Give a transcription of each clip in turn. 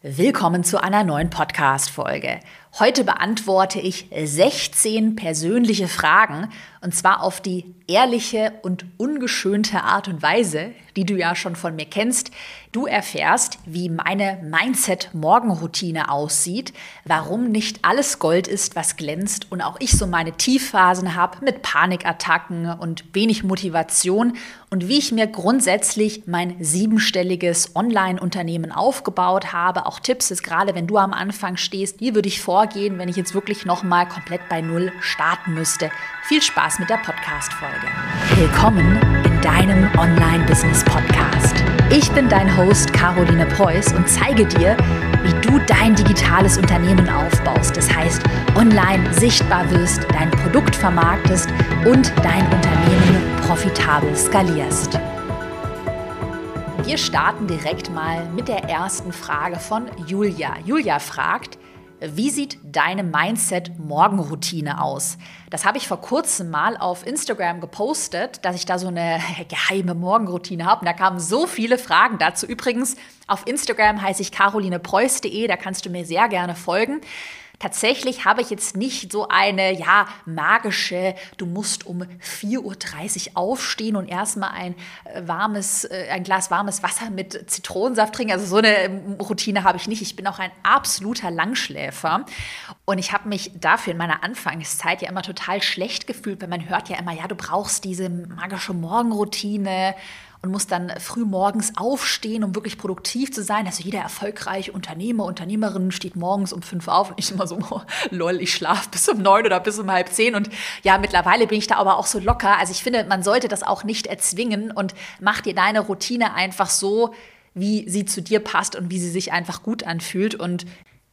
Willkommen zu einer neuen Podcast-Folge. Heute beantworte ich 16 persönliche Fragen und zwar auf die ehrliche und ungeschönte Art und Weise, die du ja schon von mir kennst. Du erfährst, wie meine Mindset-Morgenroutine aussieht, warum nicht alles Gold ist, was glänzt und auch ich so meine Tiefphasen habe mit Panikattacken und wenig Motivation und wie ich mir grundsätzlich mein siebenstelliges Online-Unternehmen aufgebaut habe. Auch Tipps ist gerade, wenn du am Anfang stehst, wie würde ich vorgehen, wenn ich jetzt wirklich nochmal komplett bei Null starten müsste. Viel Spaß mit der Podcast-Folge. Willkommen in deinem Online-Business-Podcast. Ich bin dein Host Caroline Preuß und zeige dir, wie du dein digitales Unternehmen aufbaust. Das heißt, online sichtbar wirst, dein Produkt vermarktest und dein Unternehmen profitabel skalierst. Wir starten direkt mal mit der ersten Frage von Julia. Julia fragt, wie sieht deine Mindset-Morgenroutine aus? Das habe ich vor kurzem mal auf Instagram gepostet, dass ich da so eine geheime Morgenroutine habe. Und da kamen so viele Fragen dazu. Übrigens, auf Instagram heiße ich carolinepreuß.de, da kannst du mir sehr gerne folgen. Tatsächlich habe ich jetzt nicht so eine, ja, magische, du musst um 4.30 Uhr aufstehen und erstmal ein äh, warmes, äh, ein Glas warmes Wasser mit Zitronensaft trinken. Also so eine ähm, Routine habe ich nicht. Ich bin auch ein absoluter Langschläfer. Und ich habe mich dafür in meiner Anfangszeit ja immer total schlecht gefühlt, weil man hört ja immer, ja, du brauchst diese magische Morgenroutine und muss dann früh morgens aufstehen, um wirklich produktiv zu sein. Also jeder erfolgreiche Unternehmer, Unternehmerin steht morgens um fünf auf und ich immer so, oh, lol, ich schlafe bis um neun oder bis um halb zehn. Und ja, mittlerweile bin ich da aber auch so locker. Also ich finde, man sollte das auch nicht erzwingen und mach dir deine Routine einfach so, wie sie zu dir passt und wie sie sich einfach gut anfühlt. Und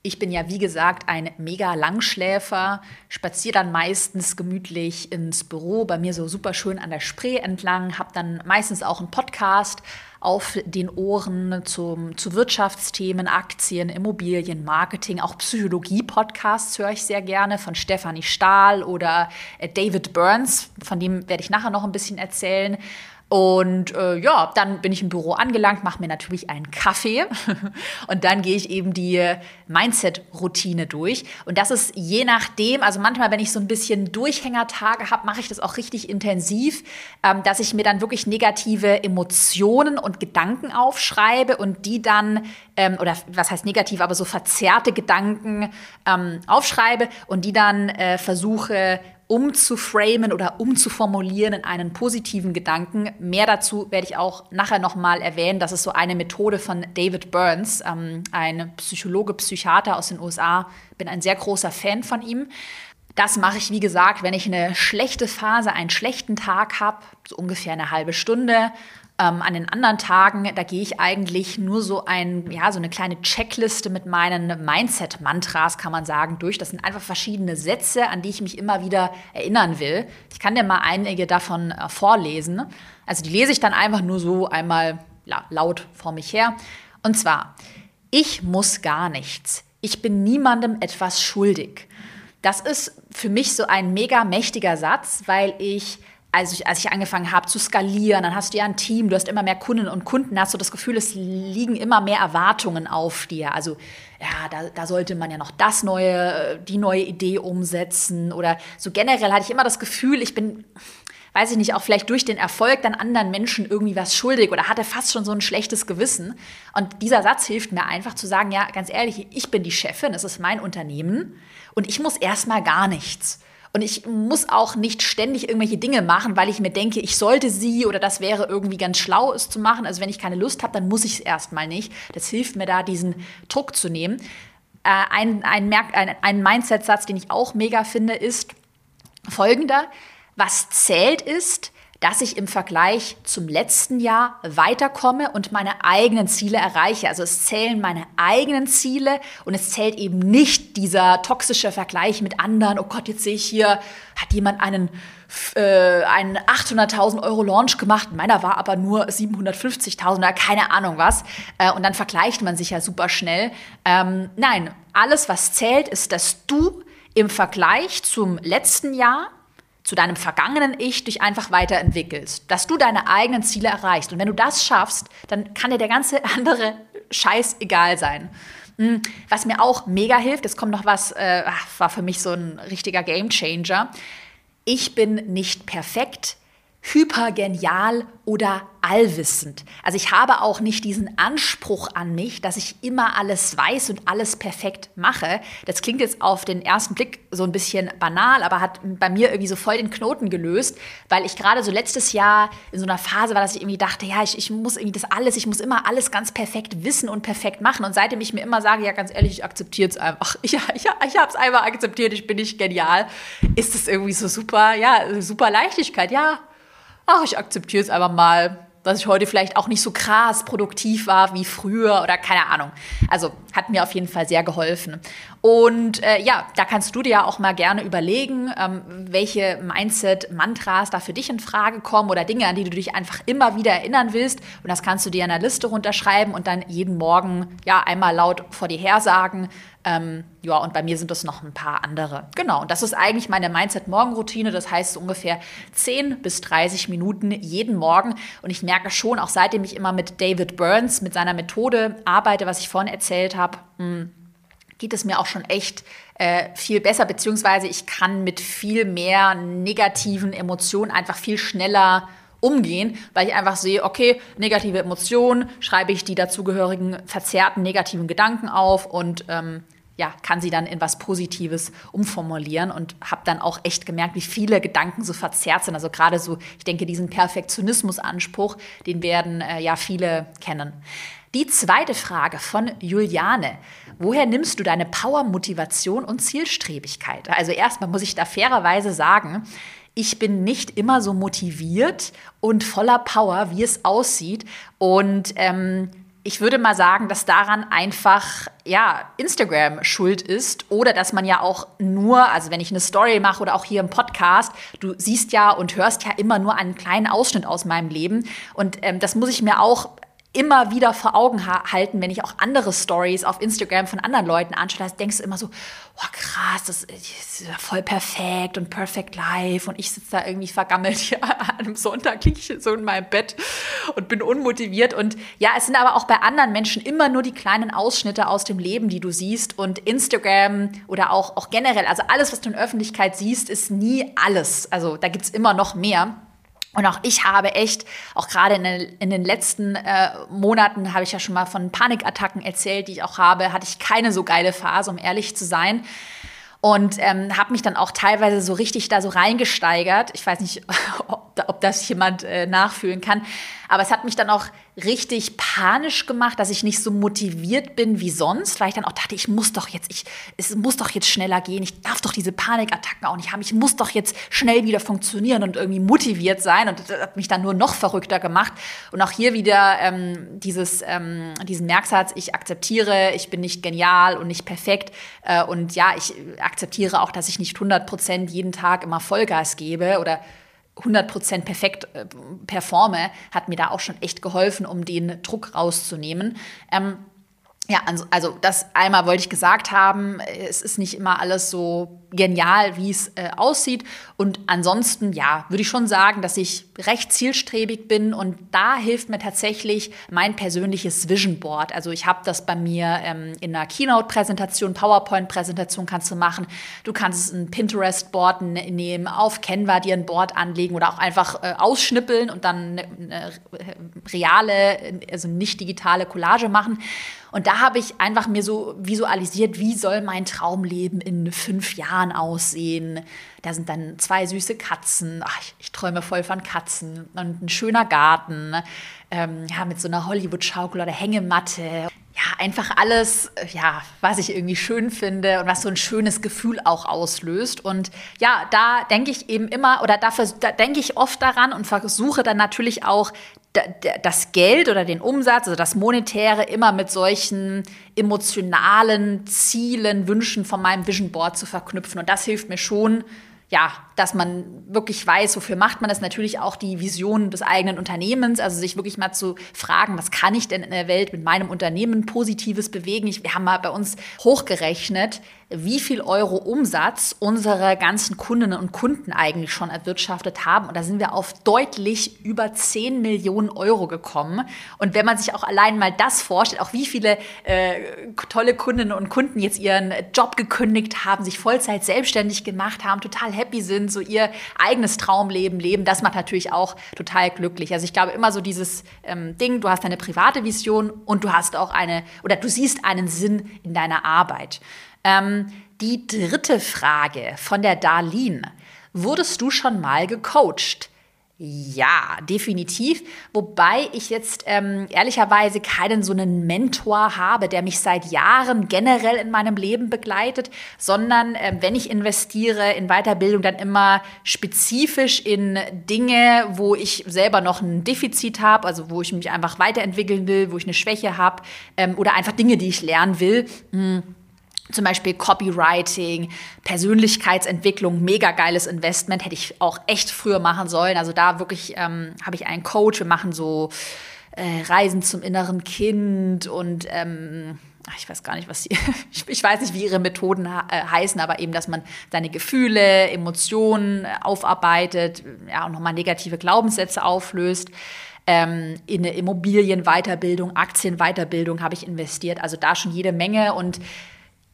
ich bin ja, wie gesagt, ein mega Langschläfer, spaziere dann meistens gemütlich ins Büro, bei mir so super schön an der Spree entlang, habe dann meistens auch einen Podcast auf den Ohren zum, zu Wirtschaftsthemen, Aktien, Immobilien, Marketing, auch Psychologie-Podcasts höre ich sehr gerne von Stefanie Stahl oder äh, David Burns, von dem werde ich nachher noch ein bisschen erzählen. Und äh, ja, dann bin ich im Büro angelangt, mache mir natürlich einen Kaffee und dann gehe ich eben die Mindset-Routine durch. Und das ist je nachdem, also manchmal, wenn ich so ein bisschen Durchhängertage habe, mache ich das auch richtig intensiv, ähm, dass ich mir dann wirklich negative Emotionen und Gedanken aufschreibe und die dann, ähm, oder was heißt negativ, aber so verzerrte Gedanken ähm, aufschreibe und die dann äh, versuche umzuframen oder umzuformulieren in einen positiven Gedanken. Mehr dazu werde ich auch nachher nochmal erwähnen. Das ist so eine Methode von David Burns, ähm, ein Psychologe, Psychiater aus den USA. Bin ein sehr großer Fan von ihm. Das mache ich, wie gesagt, wenn ich eine schlechte Phase, einen schlechten Tag habe, so ungefähr eine halbe Stunde. Ähm, an den anderen Tagen, da gehe ich eigentlich nur so ein, ja, so eine kleine Checkliste mit meinen Mindset-Mantras, kann man sagen, durch. Das sind einfach verschiedene Sätze, an die ich mich immer wieder erinnern will. Ich kann dir mal einige davon äh, vorlesen. Also die lese ich dann einfach nur so einmal ja, laut vor mich her. Und zwar, ich muss gar nichts. Ich bin niemandem etwas schuldig. Das ist für mich so ein mega mächtiger Satz, weil ich als ich, als ich angefangen habe zu skalieren, dann hast du ja ein Team, du hast immer mehr Kunden und Kunden, hast du das Gefühl, es liegen immer mehr Erwartungen auf dir. Also ja, da, da sollte man ja noch das neue, die neue Idee umsetzen oder so generell hatte ich immer das Gefühl, ich bin, weiß ich nicht, auch vielleicht durch den Erfolg dann anderen Menschen irgendwie was schuldig oder hatte fast schon so ein schlechtes Gewissen. Und dieser Satz hilft mir einfach zu sagen, ja, ganz ehrlich, ich bin die Chefin, es ist mein Unternehmen und ich muss erstmal gar nichts. Und ich muss auch nicht ständig irgendwelche Dinge machen, weil ich mir denke, ich sollte sie oder das wäre irgendwie ganz schlau, es zu machen. Also wenn ich keine Lust habe, dann muss ich es erstmal nicht. Das hilft mir da, diesen Druck zu nehmen. Äh, ein, ein, ein, ein Mindset-Satz, den ich auch mega finde, ist folgender. Was zählt ist, dass ich im Vergleich zum letzten Jahr weiterkomme und meine eigenen Ziele erreiche. Also es zählen meine eigenen Ziele und es zählt eben nicht dieser toxische Vergleich mit anderen. Oh Gott, jetzt sehe ich hier, hat jemand einen, äh, einen 800.000 Euro Launch gemacht. Meiner war aber nur 750.000 oder keine Ahnung was. Äh, und dann vergleicht man sich ja super schnell. Ähm, nein, alles, was zählt, ist, dass du im Vergleich zum letzten Jahr zu deinem vergangenen Ich dich einfach weiterentwickelst, dass du deine eigenen Ziele erreichst. Und wenn du das schaffst, dann kann dir der ganze andere Scheiß egal sein. Hm, was mir auch mega hilft, es kommt noch was, äh, war für mich so ein richtiger Gamechanger. Ich bin nicht perfekt, hypergenial oder allwissend. Also ich habe auch nicht diesen Anspruch an mich, dass ich immer alles weiß und alles perfekt mache. Das klingt jetzt auf den ersten Blick so ein bisschen banal, aber hat bei mir irgendwie so voll den Knoten gelöst, weil ich gerade so letztes Jahr in so einer Phase war, dass ich irgendwie dachte, ja, ich, ich muss irgendwie das alles, ich muss immer alles ganz perfekt wissen und perfekt machen. Und seitdem ich mir immer sage, ja, ganz ehrlich, ich akzeptiere es einfach. Ich, ich, ich habe es einfach akzeptiert, ich bin nicht genial. Ist das irgendwie so super, ja, super Leichtigkeit, ja ach, ich akzeptiere es einfach mal, dass ich heute vielleicht auch nicht so krass produktiv war wie früher oder keine Ahnung. Also hat mir auf jeden Fall sehr geholfen. Und äh, ja, da kannst du dir ja auch mal gerne überlegen, ähm, welche Mindset-Mantras da für dich in Frage kommen oder Dinge, an die du dich einfach immer wieder erinnern willst. Und das kannst du dir in einer Liste runterschreiben und dann jeden Morgen ja einmal laut vor dir her sagen. Ähm, ja, und bei mir sind das noch ein paar andere. Genau, und das ist eigentlich meine Mindset-Morgen-Routine. Das heißt so ungefähr 10 bis 30 Minuten jeden Morgen. Und ich merke schon, auch seitdem ich immer mit David Burns, mit seiner Methode arbeite, was ich vorhin erzählt habe, hm, geht es mir auch schon echt äh, viel besser, beziehungsweise ich kann mit viel mehr negativen Emotionen einfach viel schneller umgehen, weil ich einfach sehe, okay, negative Emotionen, schreibe ich die dazugehörigen verzerrten negativen Gedanken auf und ähm, ja, kann sie dann in was Positives umformulieren und habe dann auch echt gemerkt, wie viele Gedanken so verzerrt sind. Also gerade so, ich denke, diesen Perfektionismusanspruch, den werden äh, ja viele kennen. Die zweite Frage von Juliane. Woher nimmst du deine Power, Motivation und Zielstrebigkeit? Also erstmal muss ich da fairerweise sagen, ich bin nicht immer so motiviert und voller Power, wie es aussieht. Und ähm, ich würde mal sagen, dass daran einfach ja Instagram schuld ist oder dass man ja auch nur, also wenn ich eine Story mache oder auch hier im Podcast, du siehst ja und hörst ja immer nur einen kleinen Ausschnitt aus meinem Leben. Und ähm, das muss ich mir auch immer wieder vor Augen ha halten, wenn ich auch andere Stories auf Instagram von anderen Leuten anschaue, denkst du immer so, oh krass, das ist voll perfekt und perfect life. Und ich sitze da irgendwie vergammelt hier an einem Sonntag, liege ich so in meinem Bett und bin unmotiviert. Und ja, es sind aber auch bei anderen Menschen immer nur die kleinen Ausschnitte aus dem Leben, die du siehst. Und Instagram oder auch, auch generell, also alles, was du in Öffentlichkeit siehst, ist nie alles, also da gibt es immer noch mehr. Und auch ich habe echt, auch gerade in, den, letzten äh, Monaten habe ich ja schon mal von Panikattacken erzählt, die ich auch habe, hatte ich keine so geile Phase, um ehrlich zu sein und ähm, habe mich dann auch teilweise so richtig da so reingesteigert. Ich weiß nicht, ob, ob das jemand äh, nachfühlen kann, aber es hat mich dann auch richtig panisch gemacht, dass ich nicht so motiviert bin wie sonst, weil ich dann auch dachte, ich muss doch jetzt, ich, es muss doch jetzt schneller gehen, ich darf doch diese Panikattacken auch nicht haben, ich muss doch jetzt schnell wieder funktionieren und irgendwie motiviert sein. Und das hat mich dann nur noch verrückter gemacht. Und auch hier wieder ähm, dieses, ähm, diesen Merksatz, ich akzeptiere, ich bin nicht genial und nicht perfekt. Äh, und ja, ich akzeptiere auch, dass ich nicht 100 Prozent jeden Tag immer Vollgas gebe oder 100% perfekt äh, performe, hat mir da auch schon echt geholfen, um den Druck rauszunehmen. Ähm, ja, also, also das einmal wollte ich gesagt haben, es ist nicht immer alles so genial, wie es äh, aussieht. Und ansonsten, ja, würde ich schon sagen, dass ich recht zielstrebig bin und da hilft mir tatsächlich mein persönliches Vision Board. Also ich habe das bei mir ähm, in einer Keynote-Präsentation, PowerPoint-Präsentation kannst du machen. Du kannst ein Pinterest-Board nehmen, auf Canva dir ein Board anlegen oder auch einfach äh, ausschnippeln und dann eine, eine reale, also nicht digitale Collage machen. Und da habe ich einfach mir so visualisiert, wie soll mein Traumleben in fünf Jahren aussehen. Da sind dann zwei süße Katzen. Ach, ich, ich träume voll von Katzen. Und ein schöner Garten. Ähm, ja, mit so einer Hollywood-Schaukel oder Hängematte ja, einfach alles, ja, was ich irgendwie schön finde und was so ein schönes Gefühl auch auslöst. Und ja, da denke ich eben immer oder dafür, da denke ich oft daran und versuche dann natürlich auch das Geld oder den Umsatz, also das Monetäre, immer mit solchen emotionalen Zielen, Wünschen von meinem Vision Board zu verknüpfen. Und das hilft mir schon, ja, dass man wirklich weiß, wofür macht man das, natürlich auch die Vision des eigenen Unternehmens, also sich wirklich mal zu fragen, was kann ich denn in der Welt mit meinem Unternehmen Positives bewegen. Ich, wir haben mal bei uns hochgerechnet, wie viel Euro Umsatz unsere ganzen Kundinnen und Kunden eigentlich schon erwirtschaftet haben. Und da sind wir auf deutlich über 10 Millionen Euro gekommen. Und wenn man sich auch allein mal das vorstellt, auch wie viele äh, tolle Kundinnen und Kunden jetzt ihren Job gekündigt haben, sich Vollzeit selbstständig gemacht haben, total happy sind, so ihr eigenes Traumleben leben, das macht natürlich auch total glücklich. Also ich glaube immer so dieses ähm, Ding, du hast eine private Vision und du hast auch eine, oder du siehst einen Sinn in deiner Arbeit. Ähm, die dritte Frage von der Darlene. Wurdest du schon mal gecoacht? Ja, definitiv. Wobei ich jetzt ähm, ehrlicherweise keinen so einen Mentor habe, der mich seit Jahren generell in meinem Leben begleitet, sondern äh, wenn ich investiere in Weiterbildung, dann immer spezifisch in Dinge, wo ich selber noch ein Defizit habe, also wo ich mich einfach weiterentwickeln will, wo ich eine Schwäche habe ähm, oder einfach Dinge, die ich lernen will. Hm zum Beispiel Copywriting, Persönlichkeitsentwicklung, mega geiles Investment, hätte ich auch echt früher machen sollen. Also da wirklich ähm, habe ich einen Coach, wir machen so äh, Reisen zum inneren Kind und ähm, ich weiß gar nicht, was sie, ich, weiß nicht, wie ihre Methoden äh, heißen, aber eben, dass man seine Gefühle, Emotionen äh, aufarbeitet, ja, und nochmal negative Glaubenssätze auflöst. Ähm, in eine Immobilienweiterbildung, Aktienweiterbildung habe ich investiert, also da schon jede Menge und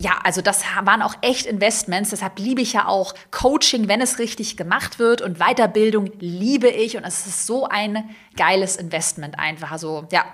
ja, also das waren auch echt Investments. Deshalb liebe ich ja auch Coaching, wenn es richtig gemacht wird. Und Weiterbildung liebe ich. Und es ist so ein geiles Investment einfach. Also ja,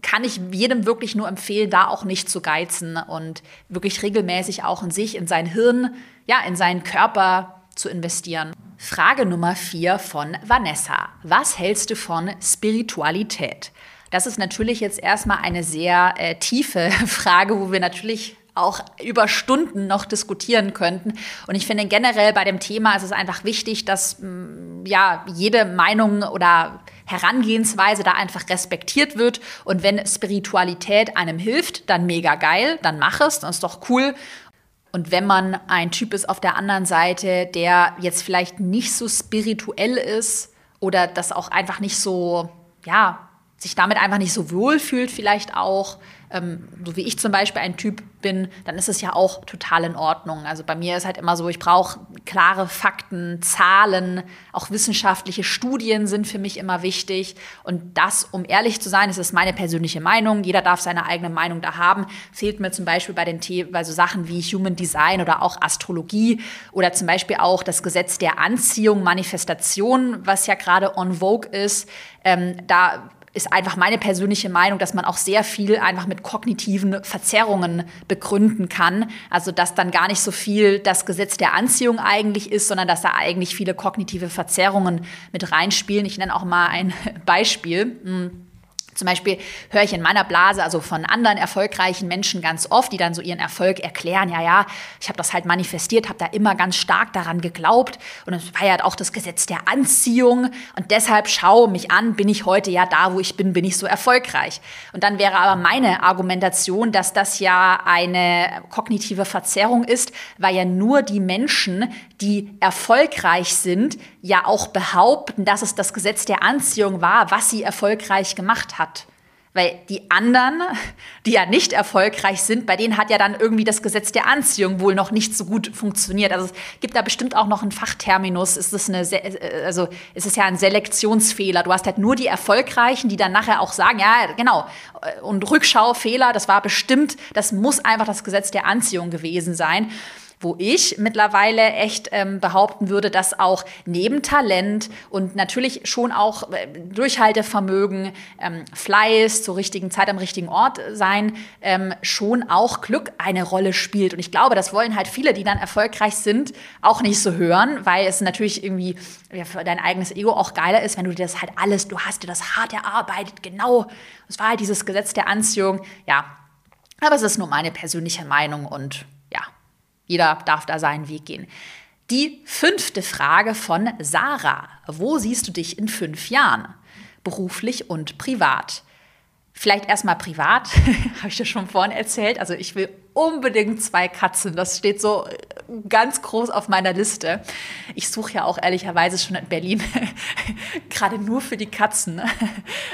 kann ich jedem wirklich nur empfehlen, da auch nicht zu geizen und wirklich regelmäßig auch in sich, in sein Hirn, ja, in seinen Körper zu investieren. Frage Nummer vier von Vanessa. Was hältst du von Spiritualität? Das ist natürlich jetzt erstmal eine sehr äh, tiefe Frage, wo wir natürlich auch über Stunden noch diskutieren könnten. Und ich finde generell bei dem Thema ist es einfach wichtig, dass mm, ja jede Meinung oder Herangehensweise da einfach respektiert wird. Und wenn Spiritualität einem hilft, dann mega geil, dann mach es, dann ist doch cool. Und wenn man ein Typ ist auf der anderen Seite, der jetzt vielleicht nicht so spirituell ist oder das auch einfach nicht so, ja, sich damit einfach nicht so wohl fühlt, vielleicht auch, ähm, so wie ich zum Beispiel ein Typ bin, dann ist es ja auch total in Ordnung. Also bei mir ist halt immer so, ich brauche klare Fakten, Zahlen, auch wissenschaftliche Studien sind für mich immer wichtig. Und das, um ehrlich zu sein, ist meine persönliche Meinung. Jeder darf seine eigene Meinung da haben. Fehlt mir zum Beispiel bei den The bei so Sachen wie Human Design oder auch Astrologie oder zum Beispiel auch das Gesetz der Anziehung, Manifestation, was ja gerade on vogue ist. Ähm, da ist einfach meine persönliche Meinung, dass man auch sehr viel einfach mit kognitiven Verzerrungen begründen kann. Also dass dann gar nicht so viel das Gesetz der Anziehung eigentlich ist, sondern dass da eigentlich viele kognitive Verzerrungen mit reinspielen. Ich nenne auch mal ein Beispiel. Zum Beispiel höre ich in meiner Blase, also von anderen erfolgreichen Menschen ganz oft, die dann so ihren Erfolg erklären, ja, ja, ich habe das halt manifestiert, habe da immer ganz stark daran geglaubt und es war ja auch das Gesetz der Anziehung und deshalb schau mich an, bin ich heute ja da, wo ich bin, bin ich so erfolgreich. Und dann wäre aber meine Argumentation, dass das ja eine kognitive Verzerrung ist, weil ja nur die Menschen, die erfolgreich sind, ja auch behaupten, dass es das Gesetz der Anziehung war, was sie erfolgreich gemacht hat. Weil die anderen, die ja nicht erfolgreich sind, bei denen hat ja dann irgendwie das Gesetz der Anziehung wohl noch nicht so gut funktioniert. Also es gibt da bestimmt auch noch einen Fachterminus. Ist es eine, also es ist ja ein Selektionsfehler. Du hast halt nur die Erfolgreichen, die dann nachher auch sagen, ja, genau. Und Rückschaufehler, das war bestimmt, das muss einfach das Gesetz der Anziehung gewesen sein wo ich mittlerweile echt ähm, behaupten würde, dass auch neben Talent und natürlich schon auch äh, Durchhaltevermögen, ähm, Fleiß zur richtigen Zeit am richtigen Ort sein, ähm, schon auch Glück eine Rolle spielt. Und ich glaube, das wollen halt viele, die dann erfolgreich sind, auch nicht so hören, weil es natürlich irgendwie ja, für dein eigenes Ego auch geiler ist, wenn du dir das halt alles, du hast dir das hart erarbeitet, genau. Es war halt dieses Gesetz der Anziehung, ja. Aber es ist nur meine persönliche Meinung und jeder darf da seinen Weg gehen. Die fünfte Frage von Sarah. Wo siehst du dich in fünf Jahren? Beruflich und privat. Vielleicht erstmal privat, habe ich ja schon vorhin erzählt. Also ich will unbedingt zwei Katzen. Das steht so ganz groß auf meiner Liste. Ich suche ja auch ehrlicherweise schon in Berlin gerade nur für die Katzen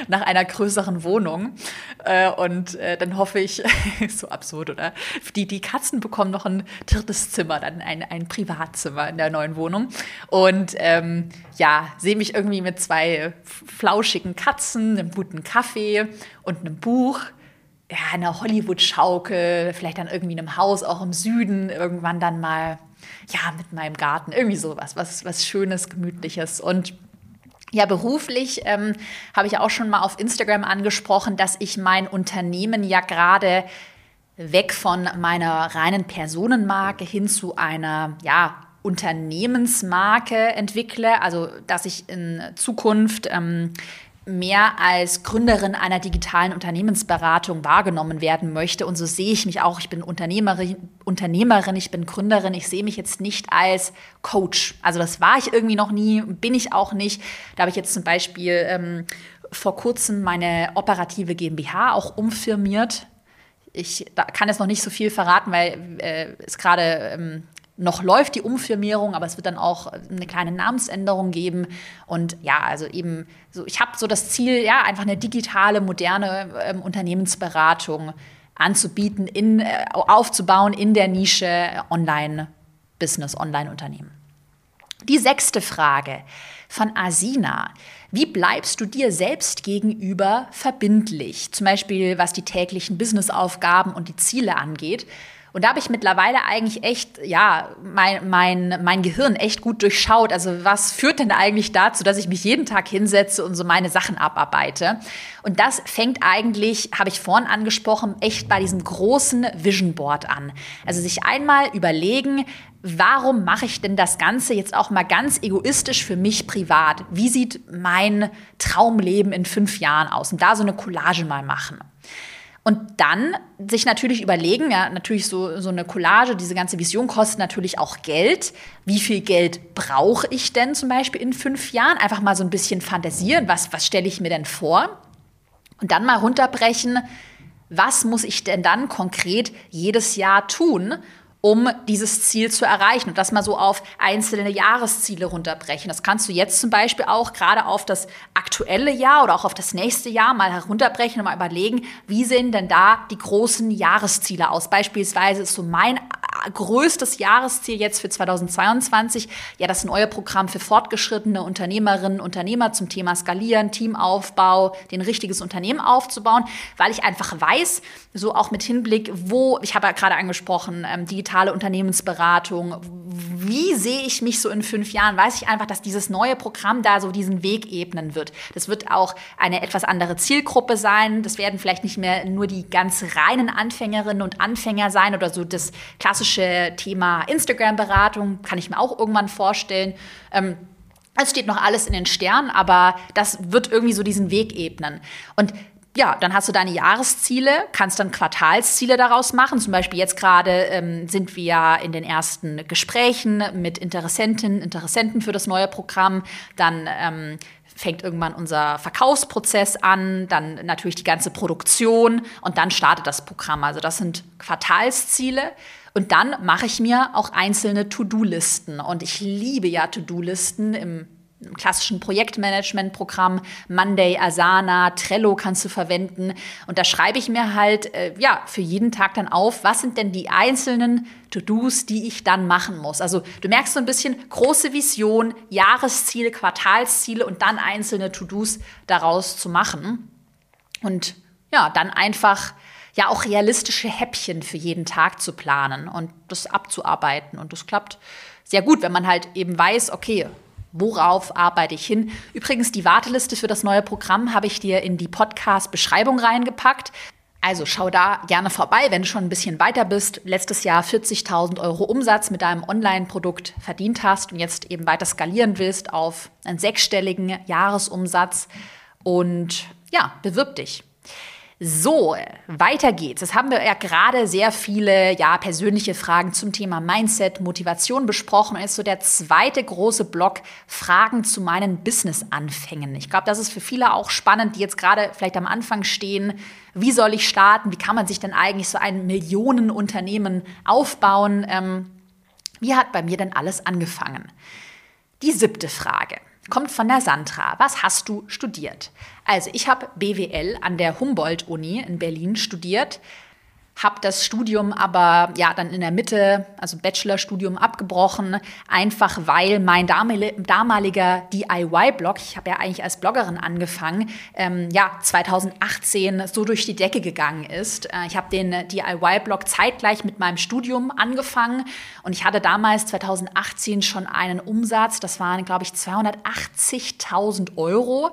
nach einer größeren Wohnung. Äh, und äh, dann hoffe ich, so absurd, oder? Die, die Katzen bekommen noch ein drittes Zimmer, dann ein, ein Privatzimmer in der neuen Wohnung. Und ähm, ja, sehe mich irgendwie mit zwei flauschigen Katzen, einem guten Kaffee und einem Buch ja, einer Hollywood-Schaukel, vielleicht dann irgendwie in einem Haus auch im Süden, irgendwann dann mal, ja, mit meinem Garten, irgendwie sowas, was, was Schönes, Gemütliches. Und ja, beruflich ähm, habe ich auch schon mal auf Instagram angesprochen, dass ich mein Unternehmen ja gerade weg von meiner reinen Personenmarke hin zu einer, ja, Unternehmensmarke entwickle, also dass ich in Zukunft ähm, mehr als Gründerin einer digitalen Unternehmensberatung wahrgenommen werden möchte. Und so sehe ich mich auch. Ich bin Unternehmerin, Unternehmerin, ich bin Gründerin. Ich sehe mich jetzt nicht als Coach. Also das war ich irgendwie noch nie, bin ich auch nicht. Da habe ich jetzt zum Beispiel ähm, vor kurzem meine operative GmbH auch umfirmiert. Ich kann jetzt noch nicht so viel verraten, weil äh, es gerade ähm, noch läuft die Umfirmierung, aber es wird dann auch eine kleine Namensänderung geben. Und ja, also eben so, ich habe so das Ziel, ja, einfach eine digitale, moderne ähm, Unternehmensberatung anzubieten, in, äh, aufzubauen in der Nische Online-Business, Online-Unternehmen. Die sechste Frage von Asina. Wie bleibst du dir selbst gegenüber verbindlich? Zum Beispiel was die täglichen Businessaufgaben und die Ziele angeht. Und da habe ich mittlerweile eigentlich echt, ja, mein, mein, mein Gehirn echt gut durchschaut. Also was führt denn eigentlich dazu, dass ich mich jeden Tag hinsetze und so meine Sachen abarbeite? Und das fängt eigentlich, habe ich vorhin angesprochen, echt bei diesem großen Vision Board an. Also sich einmal überlegen, warum mache ich denn das Ganze jetzt auch mal ganz egoistisch für mich privat? Wie sieht mein Traumleben in fünf Jahren aus? Und da so eine Collage mal machen. Und dann sich natürlich überlegen, ja, natürlich so, so eine Collage, diese ganze Vision kostet natürlich auch Geld. Wie viel Geld brauche ich denn zum Beispiel in fünf Jahren? Einfach mal so ein bisschen fantasieren, was, was stelle ich mir denn vor? Und dann mal runterbrechen, was muss ich denn dann konkret jedes Jahr tun, um dieses Ziel zu erreichen und das mal so auf einzelne Jahresziele runterbrechen. Das kannst du jetzt zum Beispiel auch gerade auf das aktuelle Jahr oder auch auf das nächste Jahr mal herunterbrechen und mal überlegen, wie sehen denn da die großen Jahresziele aus? Beispielsweise ist so mein größtes Jahresziel jetzt für 2022 ja das neue Programm für fortgeschrittene Unternehmerinnen, Unternehmer zum Thema Skalieren, Teamaufbau, den richtiges Unternehmen aufzubauen, weil ich einfach weiß, so auch mit Hinblick, wo, ich habe ja gerade angesprochen, ähm, digitale Unternehmensberatung, wie sehe ich mich so in fünf Jahren, weiß ich einfach, dass dieses neue Programm da so diesen Weg ebnen wird. Das wird auch eine etwas andere Zielgruppe sein. Das werden vielleicht nicht mehr nur die ganz reinen Anfängerinnen und Anfänger sein oder so das klassische Thema Instagram-Beratung, kann ich mir auch irgendwann vorstellen. Ähm, es steht noch alles in den Sternen, aber das wird irgendwie so diesen Weg ebnen. Und ja, dann hast du deine Jahresziele, kannst dann Quartalsziele daraus machen. Zum Beispiel jetzt gerade ähm, sind wir in den ersten Gesprächen mit Interessentinnen, Interessenten für das neue Programm. Dann ähm, fängt irgendwann unser Verkaufsprozess an, dann natürlich die ganze Produktion und dann startet das Programm. Also das sind Quartalsziele. Und dann mache ich mir auch einzelne To-Do-Listen. Und ich liebe ja To-Do-Listen im klassischen Projektmanagement-Programm, Monday, Asana, Trello kannst du verwenden. Und da schreibe ich mir halt, äh, ja, für jeden Tag dann auf, was sind denn die einzelnen To-Dos, die ich dann machen muss. Also du merkst so ein bisschen große Vision, Jahresziele, Quartalsziele und dann einzelne To-Dos daraus zu machen. Und ja, dann einfach ja auch realistische Häppchen für jeden Tag zu planen und das abzuarbeiten. Und das klappt sehr gut, wenn man halt eben weiß, okay, Worauf arbeite ich hin? Übrigens, die Warteliste für das neue Programm habe ich dir in die Podcast-Beschreibung reingepackt. Also schau da gerne vorbei, wenn du schon ein bisschen weiter bist, letztes Jahr 40.000 Euro Umsatz mit deinem Online-Produkt verdient hast und jetzt eben weiter skalieren willst auf einen sechsstelligen Jahresumsatz. Und ja, bewirb dich. So, weiter geht's. Jetzt haben wir ja gerade sehr viele ja, persönliche Fragen zum Thema Mindset, Motivation besprochen. Und jetzt so der zweite große Block Fragen zu meinen Business-Anfängen. Ich glaube, das ist für viele auch spannend, die jetzt gerade vielleicht am Anfang stehen. Wie soll ich starten? Wie kann man sich denn eigentlich so ein Millionenunternehmen aufbauen? Ähm, wie hat bei mir denn alles angefangen? Die siebte Frage kommt von der Sandra. Was hast du studiert? Also ich habe BWL an der Humboldt-Uni in Berlin studiert, habe das Studium aber ja dann in der Mitte, also Bachelorstudium abgebrochen, einfach weil mein damaliger DIY-Blog, ich habe ja eigentlich als Bloggerin angefangen, ähm, ja 2018 so durch die Decke gegangen ist. Äh, ich habe den DIY-Blog zeitgleich mit meinem Studium angefangen und ich hatte damals 2018 schon einen Umsatz, das waren glaube ich 280.000 Euro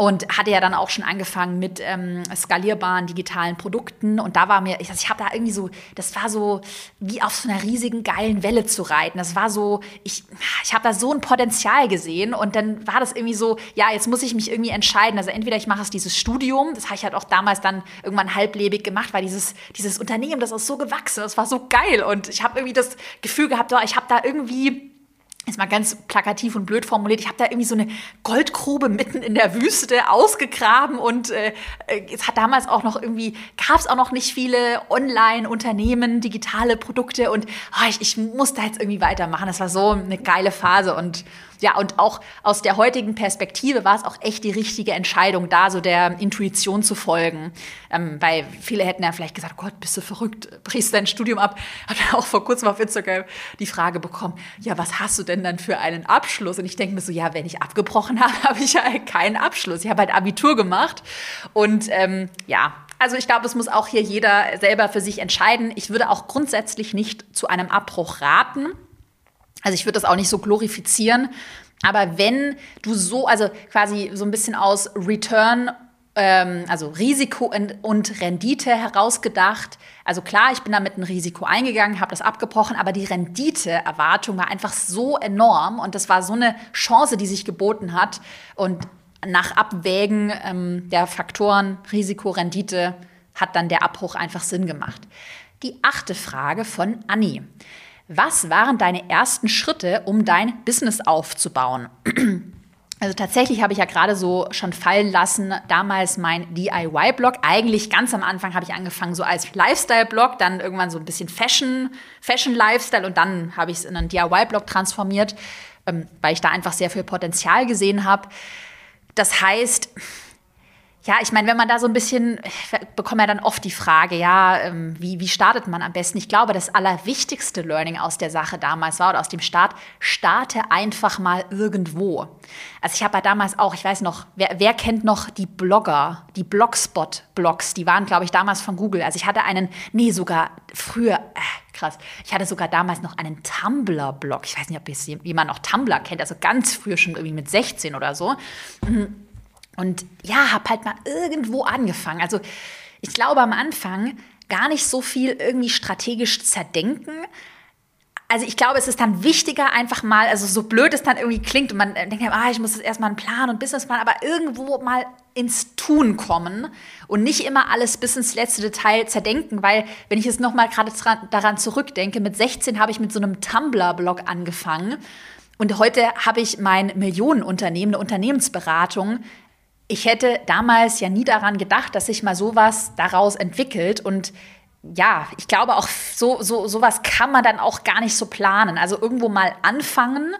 und hatte ja dann auch schon angefangen mit ähm, skalierbaren digitalen Produkten und da war mir, ich, also ich habe da irgendwie so, das war so wie auf so einer riesigen geilen Welle zu reiten. Das war so, ich, ich habe da so ein Potenzial gesehen und dann war das irgendwie so, ja, jetzt muss ich mich irgendwie entscheiden. Also entweder ich mache es dieses Studium, das habe ich halt auch damals dann irgendwann halblebig gemacht, weil dieses, dieses Unternehmen, das ist so gewachsen, das war so geil und ich habe irgendwie das Gefühl gehabt, oh, ich habe da irgendwie ist mal ganz plakativ und blöd formuliert, ich habe da irgendwie so eine Goldgrube mitten in der Wüste ausgegraben und äh, es hat damals auch noch irgendwie, gab es auch noch nicht viele Online-Unternehmen, digitale Produkte und oh, ich, ich muss da jetzt irgendwie weitermachen. Das war so eine geile Phase und ja, und auch aus der heutigen Perspektive war es auch echt die richtige Entscheidung, da so der Intuition zu folgen. Ähm, weil viele hätten ja vielleicht gesagt, Gott, bist du verrückt, brichst dein Studium ab. Hat er auch vor kurzem auf Instagram die Frage bekommen, ja, was hast du denn dann für einen Abschluss? Und ich denke mir so, ja, wenn ich abgebrochen habe, habe ich ja keinen Abschluss. Ich habe halt Abitur gemacht. Und ähm, ja, also ich glaube, es muss auch hier jeder selber für sich entscheiden. Ich würde auch grundsätzlich nicht zu einem Abbruch raten. Also ich würde das auch nicht so glorifizieren. Aber wenn du so, also quasi so ein bisschen aus Return, ähm, also Risiko und Rendite herausgedacht, also klar, ich bin damit ein Risiko eingegangen, habe das abgebrochen, aber die Renditeerwartung war einfach so enorm und das war so eine Chance, die sich geboten hat. Und nach Abwägen ähm, der Faktoren Risiko, Rendite hat dann der Abbruch einfach Sinn gemacht. Die achte Frage von Annie. Was waren deine ersten Schritte, um dein Business aufzubauen? Also tatsächlich habe ich ja gerade so schon fallen lassen, damals mein DIY-Blog. Eigentlich ganz am Anfang habe ich angefangen so als Lifestyle-Blog, dann irgendwann so ein bisschen Fashion, Fashion-Lifestyle und dann habe ich es in einen DIY-Blog transformiert, ähm, weil ich da einfach sehr viel Potenzial gesehen habe. Das heißt, ja, ich meine, wenn man da so ein bisschen, bekommt ja dann oft die Frage, ja, ähm, wie, wie startet man am besten? Ich glaube, das allerwichtigste Learning aus der Sache damals war oder aus dem Start, starte einfach mal irgendwo. Also ich habe ja damals auch, ich weiß noch, wer, wer kennt noch die Blogger, die Blogspot-Blogs, die waren, glaube ich, damals von Google. Also ich hatte einen, nee, sogar früher, äh, krass, ich hatte sogar damals noch einen Tumblr-Blog. Ich weiß nicht, ob jetzt jemand noch Tumblr kennt, also ganz früh schon irgendwie mit 16 oder so. Mhm und ja, habe halt mal irgendwo angefangen. Also ich glaube am Anfang gar nicht so viel irgendwie strategisch zerdenken. Also ich glaube, es ist dann wichtiger, einfach mal, also so blöd es dann irgendwie klingt und man denkt, ah, ich muss jetzt erstmal einen Plan und Businessplan, aber irgendwo mal ins Tun kommen und nicht immer alles bis ins letzte Detail zerdenken, weil wenn ich jetzt nochmal gerade daran zurückdenke, mit 16 habe ich mit so einem Tumblr-Blog angefangen und heute habe ich mein Millionenunternehmen, eine Unternehmensberatung, ich hätte damals ja nie daran gedacht, dass sich mal sowas daraus entwickelt und ja, ich glaube auch so, so sowas kann man dann auch gar nicht so planen. Also irgendwo mal anfangen,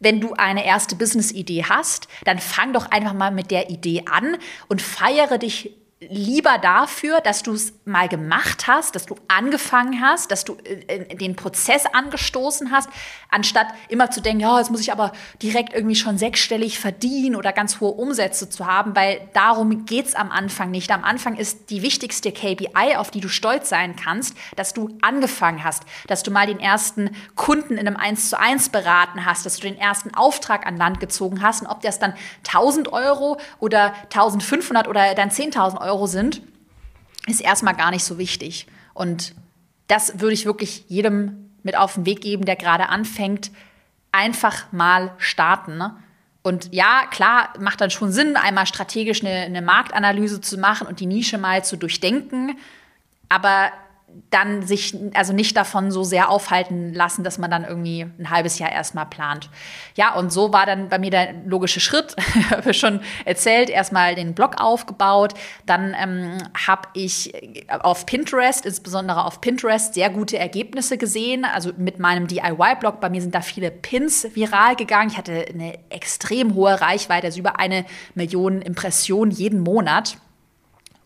wenn du eine erste Business-Idee hast, dann fang doch einfach mal mit der Idee an und feiere dich lieber dafür, dass du es mal gemacht hast, dass du angefangen hast, dass du äh, den Prozess angestoßen hast, anstatt immer zu denken, ja, jetzt muss ich aber direkt irgendwie schon sechsstellig verdienen oder ganz hohe Umsätze zu haben, weil darum geht es am Anfang nicht. Am Anfang ist die wichtigste KPI, auf die du stolz sein kannst, dass du angefangen hast, dass du mal den ersten Kunden in einem 1 zu 1 beraten hast, dass du den ersten Auftrag an Land gezogen hast und ob das dann 1000 Euro oder 1500 oder dann 10.000 Euro sind, ist erstmal gar nicht so wichtig. Und das würde ich wirklich jedem mit auf den Weg geben, der gerade anfängt, einfach mal starten. Ne? Und ja, klar, macht dann schon Sinn, einmal strategisch eine, eine Marktanalyse zu machen und die Nische mal zu durchdenken. Aber dann sich also nicht davon so sehr aufhalten lassen, dass man dann irgendwie ein halbes Jahr erstmal plant. Ja, und so war dann bei mir der logische Schritt, habe ich schon erzählt, erstmal den Blog aufgebaut, dann ähm, habe ich auf Pinterest, insbesondere auf Pinterest, sehr gute Ergebnisse gesehen, also mit meinem DIY-Blog, bei mir sind da viele Pins viral gegangen, ich hatte eine extrem hohe Reichweite, also über eine Million Impressionen jeden Monat.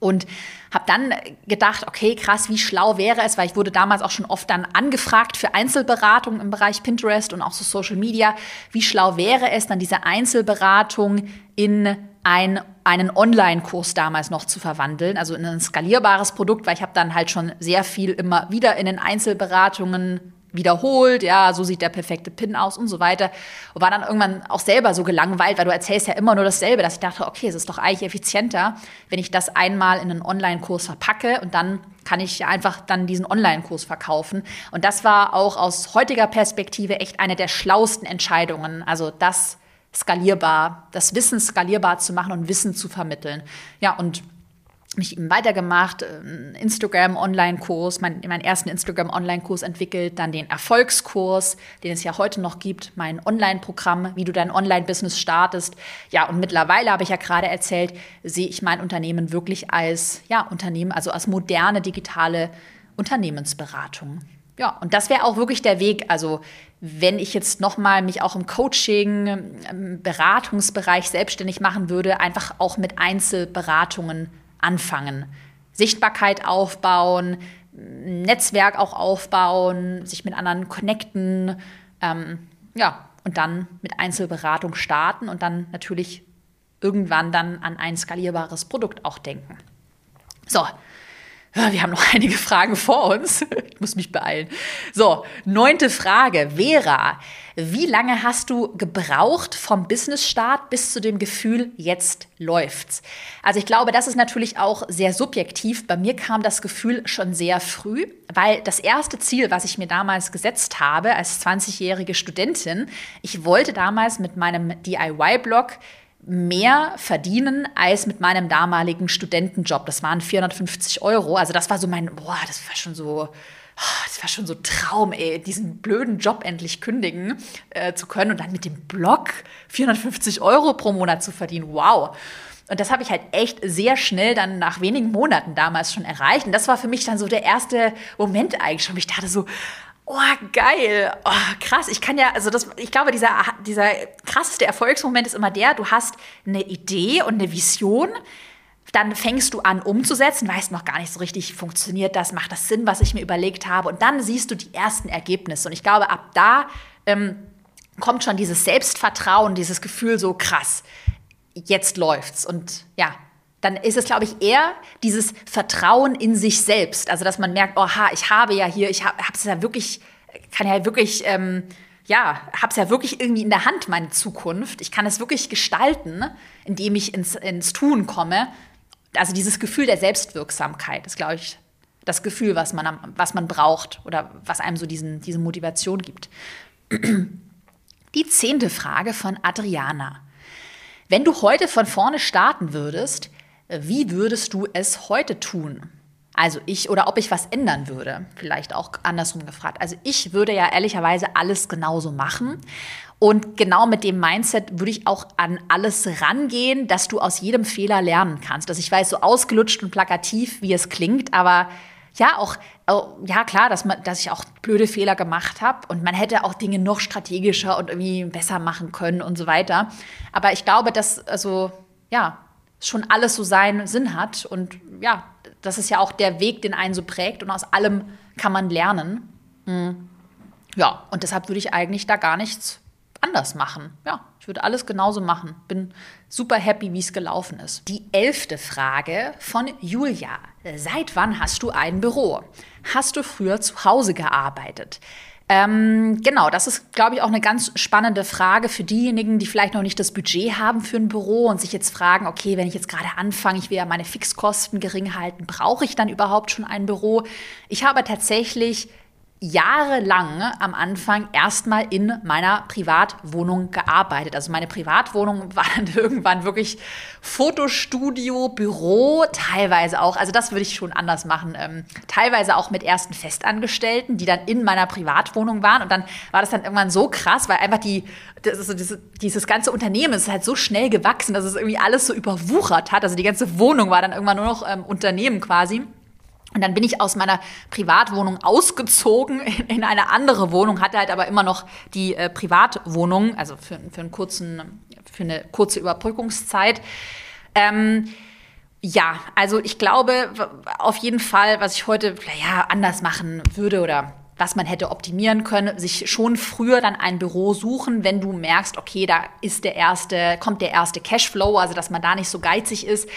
Und habe dann gedacht, okay, krass, wie schlau wäre es, weil ich wurde damals auch schon oft dann angefragt für Einzelberatung im Bereich Pinterest und auch so Social Media. Wie schlau wäre es, dann diese Einzelberatung in ein, einen Online-Kurs damals noch zu verwandeln, also in ein skalierbares Produkt, weil ich habe dann halt schon sehr viel immer wieder in den Einzelberatungen wiederholt, ja, so sieht der perfekte Pin aus und so weiter. Und war dann irgendwann auch selber so gelangweilt, weil du erzählst ja immer nur dasselbe, dass ich dachte, okay, es ist doch eigentlich effizienter, wenn ich das einmal in einen Online-Kurs verpacke und dann kann ich einfach dann diesen Online-Kurs verkaufen. Und das war auch aus heutiger Perspektive echt eine der schlausten Entscheidungen. Also das skalierbar, das Wissen skalierbar zu machen und Wissen zu vermitteln. Ja, und mich eben weitergemacht, äh, Instagram-Online-Kurs, mein, meinen ersten Instagram-Online-Kurs entwickelt, dann den Erfolgskurs, den es ja heute noch gibt, mein Online-Programm, wie du dein Online-Business startest. Ja, und mittlerweile habe ich ja gerade erzählt, sehe ich mein Unternehmen wirklich als ja, Unternehmen, also als moderne digitale Unternehmensberatung. Ja, und das wäre auch wirklich der Weg. Also, wenn ich jetzt nochmal mich auch im Coaching, im Beratungsbereich selbstständig machen würde, einfach auch mit Einzelberatungen anfangen. Sichtbarkeit aufbauen, Netzwerk auch aufbauen, sich mit anderen connecten, ähm, ja, und dann mit Einzelberatung starten und dann natürlich irgendwann dann an ein skalierbares Produkt auch denken. So, wir haben noch einige Fragen vor uns. Ich muss mich beeilen. So, neunte Frage. Vera, wie lange hast du gebraucht vom Business-Start bis zu dem Gefühl, jetzt läuft's? Also ich glaube, das ist natürlich auch sehr subjektiv. Bei mir kam das Gefühl schon sehr früh, weil das erste Ziel, was ich mir damals gesetzt habe als 20-jährige Studentin, ich wollte damals mit meinem DIY-Blog mehr verdienen als mit meinem damaligen Studentenjob. Das waren 450 Euro. Also das war so mein, boah, das war schon so, das war schon so Traum, ey, diesen blöden Job endlich kündigen äh, zu können und dann mit dem Blog 450 Euro pro Monat zu verdienen. Wow. Und das habe ich halt echt sehr schnell dann nach wenigen Monaten damals schon erreicht. Und das war für mich dann so der erste Moment eigentlich schon. Ich dachte so, oh, geil, oh, krass. Ich kann ja, also das, ich glaube, dieser, dieser krasseste Erfolgsmoment ist immer der, du hast eine Idee und eine Vision, dann fängst du an umzusetzen, weißt noch gar nicht so richtig, funktioniert das, macht das Sinn, was ich mir überlegt habe und dann siehst du die ersten Ergebnisse. Und ich glaube, ab da ähm, kommt schon dieses Selbstvertrauen, dieses Gefühl so krass, jetzt läuft's. Und ja, dann ist es, glaube ich, eher dieses Vertrauen in sich selbst. Also, dass man merkt, oha, ich habe ja hier, ich habe es ja wirklich, kann ja wirklich, ähm, ja, habe es ja wirklich irgendwie in der Hand, meine Zukunft. Ich kann es wirklich gestalten, indem ich ins, ins Tun komme. Also dieses Gefühl der Selbstwirksamkeit ist, glaube ich, das Gefühl, was man, was man braucht oder was einem so diesen, diese Motivation gibt. Die zehnte Frage von Adriana. Wenn du heute von vorne starten würdest, wie würdest du es heute tun? Also ich oder ob ich was ändern würde, vielleicht auch andersrum gefragt. Also ich würde ja ehrlicherweise alles genauso machen und genau mit dem Mindset würde ich auch an alles rangehen, dass du aus jedem Fehler lernen kannst. Dass ich weiß, so ausgelutscht und plakativ, wie es klingt, aber ja, auch, ja klar, dass, man, dass ich auch blöde Fehler gemacht habe und man hätte auch Dinge noch strategischer und irgendwie besser machen können und so weiter. Aber ich glaube, dass, also, ja, schon alles so seinen Sinn hat. Und ja, das ist ja auch der Weg, den einen so prägt. Und aus allem kann man lernen. Mhm. Ja, und deshalb würde ich eigentlich da gar nichts anders machen. Ja, ich würde alles genauso machen. Bin super happy, wie es gelaufen ist. Die elfte Frage von Julia. Seit wann hast du ein Büro? Hast du früher zu Hause gearbeitet? Ähm, genau, das ist, glaube ich, auch eine ganz spannende Frage für diejenigen, die vielleicht noch nicht das Budget haben für ein Büro und sich jetzt fragen, okay, wenn ich jetzt gerade anfange, ich will ja meine Fixkosten gering halten, brauche ich dann überhaupt schon ein Büro? Ich habe tatsächlich jahrelang am Anfang erstmal in meiner Privatwohnung gearbeitet. Also meine Privatwohnung war dann irgendwann wirklich Fotostudio, Büro, teilweise auch, also das würde ich schon anders machen, ähm, teilweise auch mit ersten Festangestellten, die dann in meiner Privatwohnung waren. Und dann war das dann irgendwann so krass, weil einfach die, ist, dieses, dieses ganze Unternehmen ist halt so schnell gewachsen, dass es irgendwie alles so überwuchert hat. Also die ganze Wohnung war dann irgendwann nur noch ähm, Unternehmen quasi. Und dann bin ich aus meiner Privatwohnung ausgezogen in, in eine andere Wohnung, hatte halt aber immer noch die äh, Privatwohnung, also für, für, einen kurzen, für eine kurze Überbrückungszeit. Ähm, ja, also ich glaube auf jeden Fall, was ich heute ja, anders machen würde oder was man hätte optimieren können, sich schon früher dann ein Büro suchen, wenn du merkst, okay, da ist der erste, kommt der erste Cashflow, also dass man da nicht so geizig ist,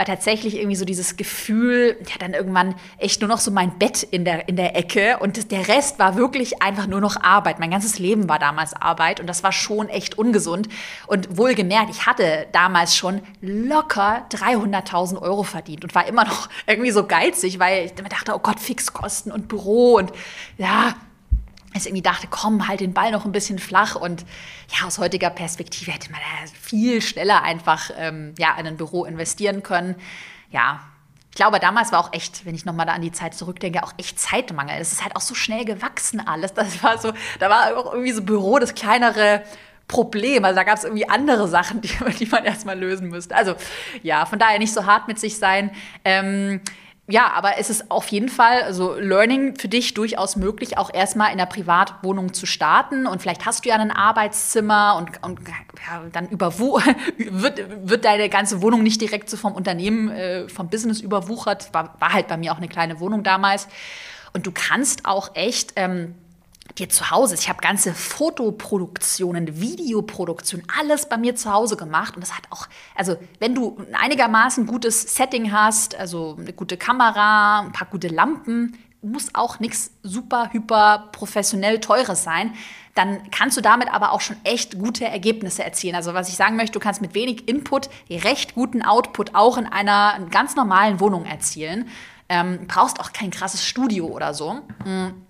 weil tatsächlich irgendwie so dieses Gefühl, ja, dann irgendwann echt nur noch so mein Bett in der, in der Ecke und das, der Rest war wirklich einfach nur noch Arbeit. Mein ganzes Leben war damals Arbeit und das war schon echt ungesund. Und wohlgemerkt, ich hatte damals schon locker 300.000 Euro verdient und war immer noch irgendwie so geizig, weil ich dachte, oh Gott, Fixkosten und Büro und ja, ich irgendwie dachte, komm, halt den Ball noch ein bisschen flach. Und ja, aus heutiger Perspektive hätte man da viel schneller einfach ähm, ja, in ein Büro investieren können. Ja, ich glaube, damals war auch echt, wenn ich nochmal da an die Zeit zurückdenke, auch echt Zeitmangel. Es ist halt auch so schnell gewachsen alles. Das war so, da war auch irgendwie so Büro das kleinere Problem. Also da gab es irgendwie andere Sachen, die, die man erstmal lösen müsste. Also ja, von daher nicht so hart mit sich sein. Ähm, ja, aber es ist auf jeden Fall, also Learning für dich durchaus möglich, auch erstmal in der Privatwohnung zu starten. Und vielleicht hast du ja ein Arbeitszimmer und, und ja, dann überwu wird, wird deine ganze Wohnung nicht direkt so vom Unternehmen, äh, vom Business überwuchert. War, war halt bei mir auch eine kleine Wohnung damals. Und du kannst auch echt. Ähm, dir zu Hause. Ich habe ganze Fotoproduktionen, Videoproduktionen, alles bei mir zu Hause gemacht. Und das hat auch, also wenn du ein einigermaßen gutes Setting hast, also eine gute Kamera, ein paar gute Lampen, muss auch nichts super, hyper professionell teures sein. Dann kannst du damit aber auch schon echt gute Ergebnisse erzielen. Also was ich sagen möchte, du kannst mit wenig Input recht guten Output auch in einer ganz normalen Wohnung erzielen. Ähm, brauchst auch kein krasses Studio oder so. Mhm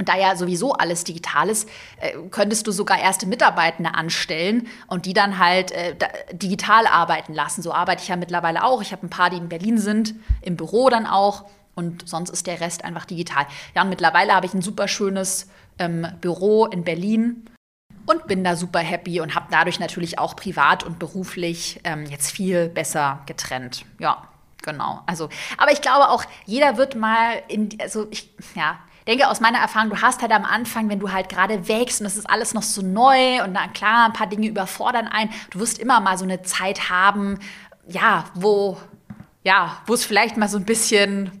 und da ja sowieso alles digital ist, äh, könntest du sogar erste Mitarbeitende anstellen und die dann halt äh, digital arbeiten lassen. So arbeite ich ja mittlerweile auch. Ich habe ein paar, die in Berlin sind, im Büro dann auch. Und sonst ist der Rest einfach digital. Ja, und mittlerweile habe ich ein super schönes ähm, Büro in Berlin und bin da super happy und habe dadurch natürlich auch privat und beruflich ähm, jetzt viel besser getrennt. Ja, genau. Also, aber ich glaube auch, jeder wird mal in, also ich, ja, denke aus meiner Erfahrung, du hast halt am Anfang, wenn du halt gerade wächst und es ist alles noch so neu und dann klar, ein paar Dinge überfordern ein, du wirst immer mal so eine Zeit haben, ja, wo, ja, wo es vielleicht mal so ein bisschen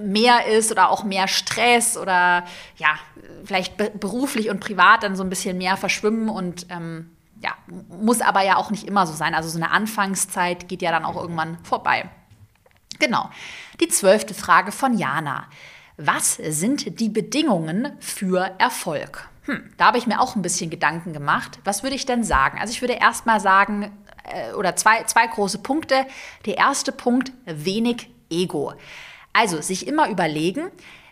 mehr ist oder auch mehr Stress oder ja, vielleicht beruflich und privat dann so ein bisschen mehr verschwimmen und ähm, ja, muss aber ja auch nicht immer so sein. Also so eine Anfangszeit geht ja dann auch irgendwann vorbei. Genau. Die zwölfte Frage von Jana. Was sind die Bedingungen für Erfolg? Hm, da habe ich mir auch ein bisschen Gedanken gemacht. Was würde ich denn sagen? Also ich würde erstmal sagen, äh, oder zwei, zwei große Punkte. Der erste Punkt, wenig Ego. Also sich immer überlegen,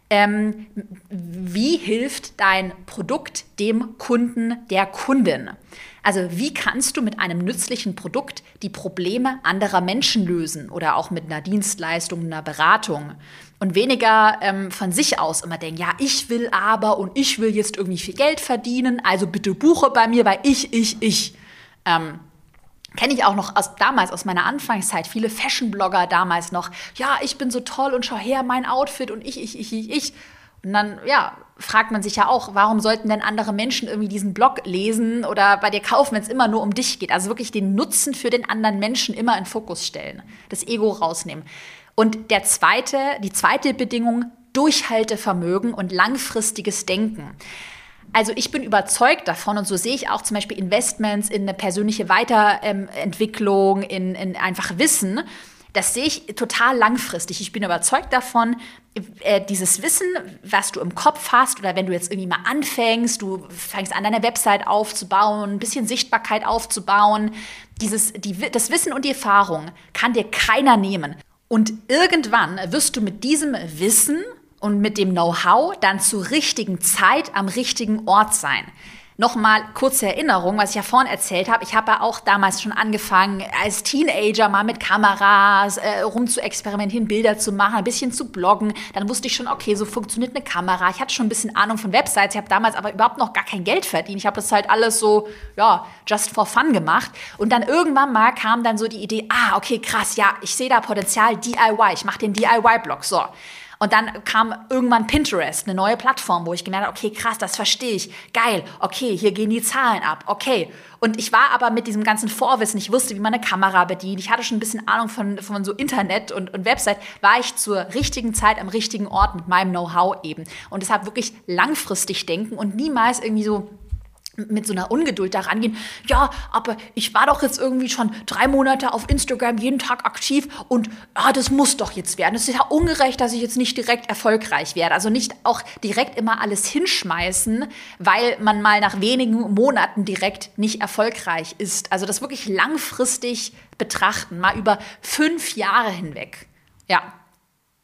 ähm, wie hilft dein Produkt dem Kunden, der Kundin? Also wie kannst du mit einem nützlichen Produkt die Probleme anderer Menschen lösen oder auch mit einer Dienstleistung, einer Beratung? Und weniger ähm, von sich aus immer denken, ja, ich will aber und ich will jetzt irgendwie viel Geld verdienen, also bitte buche bei mir, weil ich, ich, ich. Ähm, Kenne ich auch noch aus, damals aus meiner Anfangszeit, viele Fashion-Blogger damals noch, ja, ich bin so toll und schau her, mein Outfit und ich, ich, ich, ich, ich. Und dann, ja, fragt man sich ja auch, warum sollten denn andere Menschen irgendwie diesen Blog lesen oder bei dir kaufen, wenn es immer nur um dich geht? Also wirklich den Nutzen für den anderen Menschen immer in Fokus stellen, das Ego rausnehmen. Und der zweite, die zweite Bedingung, Durchhaltevermögen und langfristiges Denken. Also ich bin überzeugt davon und so sehe ich auch zum Beispiel Investments in eine persönliche Weiterentwicklung, in, in einfach Wissen. Das sehe ich total langfristig. Ich bin überzeugt davon, äh, dieses Wissen, was du im Kopf hast oder wenn du jetzt irgendwie mal anfängst, du fängst an, deine Website aufzubauen, ein bisschen Sichtbarkeit aufzubauen, dieses, die, das Wissen und die Erfahrung kann dir keiner nehmen. Und irgendwann wirst du mit diesem Wissen und mit dem Know-how dann zur richtigen Zeit am richtigen Ort sein. Nochmal kurze Erinnerung, was ich ja vorhin erzählt habe. Ich habe ja auch damals schon angefangen, als Teenager mal mit Kameras äh, rum zu experimentieren, Bilder zu machen, ein bisschen zu bloggen. Dann wusste ich schon, okay, so funktioniert eine Kamera. Ich hatte schon ein bisschen Ahnung von Websites. Ich habe damals aber überhaupt noch gar kein Geld verdient. Ich habe das halt alles so, ja, just for fun gemacht. Und dann irgendwann mal kam dann so die Idee, ah, okay, krass, ja, ich sehe da Potenzial DIY. Ich mache den DIY-Blog. So. Und dann kam irgendwann Pinterest, eine neue Plattform, wo ich gemerkt habe, okay, krass, das verstehe ich. Geil, okay, hier gehen die Zahlen ab, okay. Und ich war aber mit diesem ganzen Vorwissen, ich wusste, wie man eine Kamera bedient, ich hatte schon ein bisschen Ahnung von, von so Internet und, und Website, war ich zur richtigen Zeit am richtigen Ort mit meinem Know-how eben. Und deshalb wirklich langfristig denken und niemals irgendwie so mit so einer Ungeduld da rangehen. Ja, aber ich war doch jetzt irgendwie schon drei Monate auf Instagram jeden Tag aktiv und ah, das muss doch jetzt werden. Es ist ja ungerecht, dass ich jetzt nicht direkt erfolgreich werde. Also nicht auch direkt immer alles hinschmeißen, weil man mal nach wenigen Monaten direkt nicht erfolgreich ist. Also das wirklich langfristig betrachten, mal über fünf Jahre hinweg. Ja,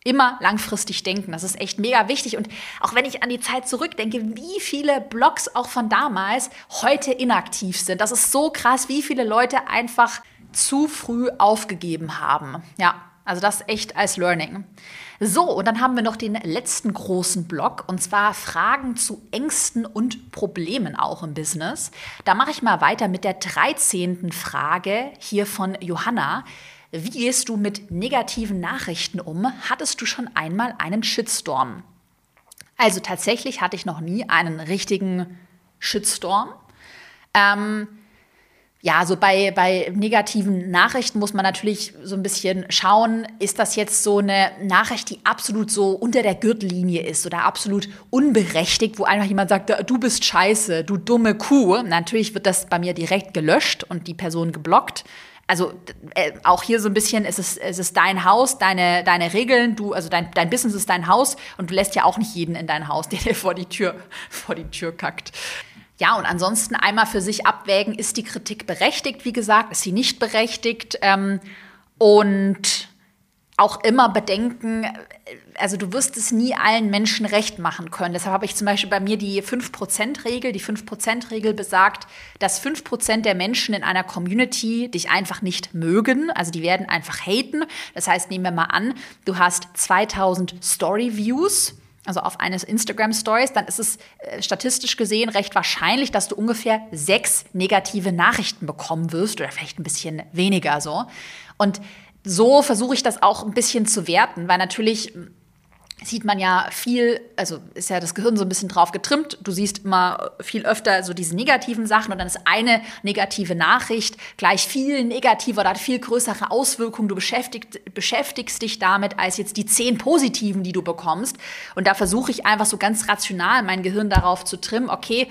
immer langfristig denken. Das ist echt mega wichtig. Und auch wenn ich an die Zeit zurückdenke, wie viele Blogs auch von damals heute inaktiv sind. Das ist so krass, wie viele Leute einfach zu früh aufgegeben haben. Ja, also das echt als Learning. So, und dann haben wir noch den letzten großen Block und zwar Fragen zu Ängsten und Problemen auch im Business. Da mache ich mal weiter mit der 13. Frage hier von Johanna. Wie gehst du mit negativen Nachrichten um? Hattest du schon einmal einen Shitstorm? Also tatsächlich hatte ich noch nie einen richtigen Shitstorm. Ähm, ja, so bei, bei negativen Nachrichten muss man natürlich so ein bisschen schauen, ist das jetzt so eine Nachricht, die absolut so unter der Gürtellinie ist oder absolut unberechtigt, wo einfach jemand sagt, du bist scheiße, du dumme Kuh. Natürlich wird das bei mir direkt gelöscht und die Person geblockt also äh, auch hier so ein bisschen, es ist, es ist dein Haus, deine, deine Regeln, du, also dein, dein Business ist dein Haus und du lässt ja auch nicht jeden in dein Haus, der dir vor die Tür, vor die Tür kackt. Ja, und ansonsten einmal für sich abwägen, ist die Kritik berechtigt, wie gesagt, ist sie nicht berechtigt? Ähm, und auch immer bedenken, also du wirst es nie allen Menschen recht machen können. Deshalb habe ich zum Beispiel bei mir die 5%-Regel. Die 5%-Regel besagt, dass 5% der Menschen in einer Community dich einfach nicht mögen. Also die werden einfach haten. Das heißt, nehmen wir mal an, du hast 2000 Story-Views also auf eines Instagram Stories, dann ist es äh, statistisch gesehen recht wahrscheinlich, dass du ungefähr sechs negative Nachrichten bekommen wirst oder vielleicht ein bisschen weniger so. Und so versuche ich das auch ein bisschen zu werten, weil natürlich sieht man ja viel, also ist ja das Gehirn so ein bisschen drauf getrimmt. Du siehst immer viel öfter so diese negativen Sachen und dann ist eine negative Nachricht gleich viel negativer oder hat viel größere Auswirkungen. Du beschäftigst, beschäftigst dich damit als jetzt die zehn positiven, die du bekommst. Und da versuche ich einfach so ganz rational mein Gehirn darauf zu trimmen, okay,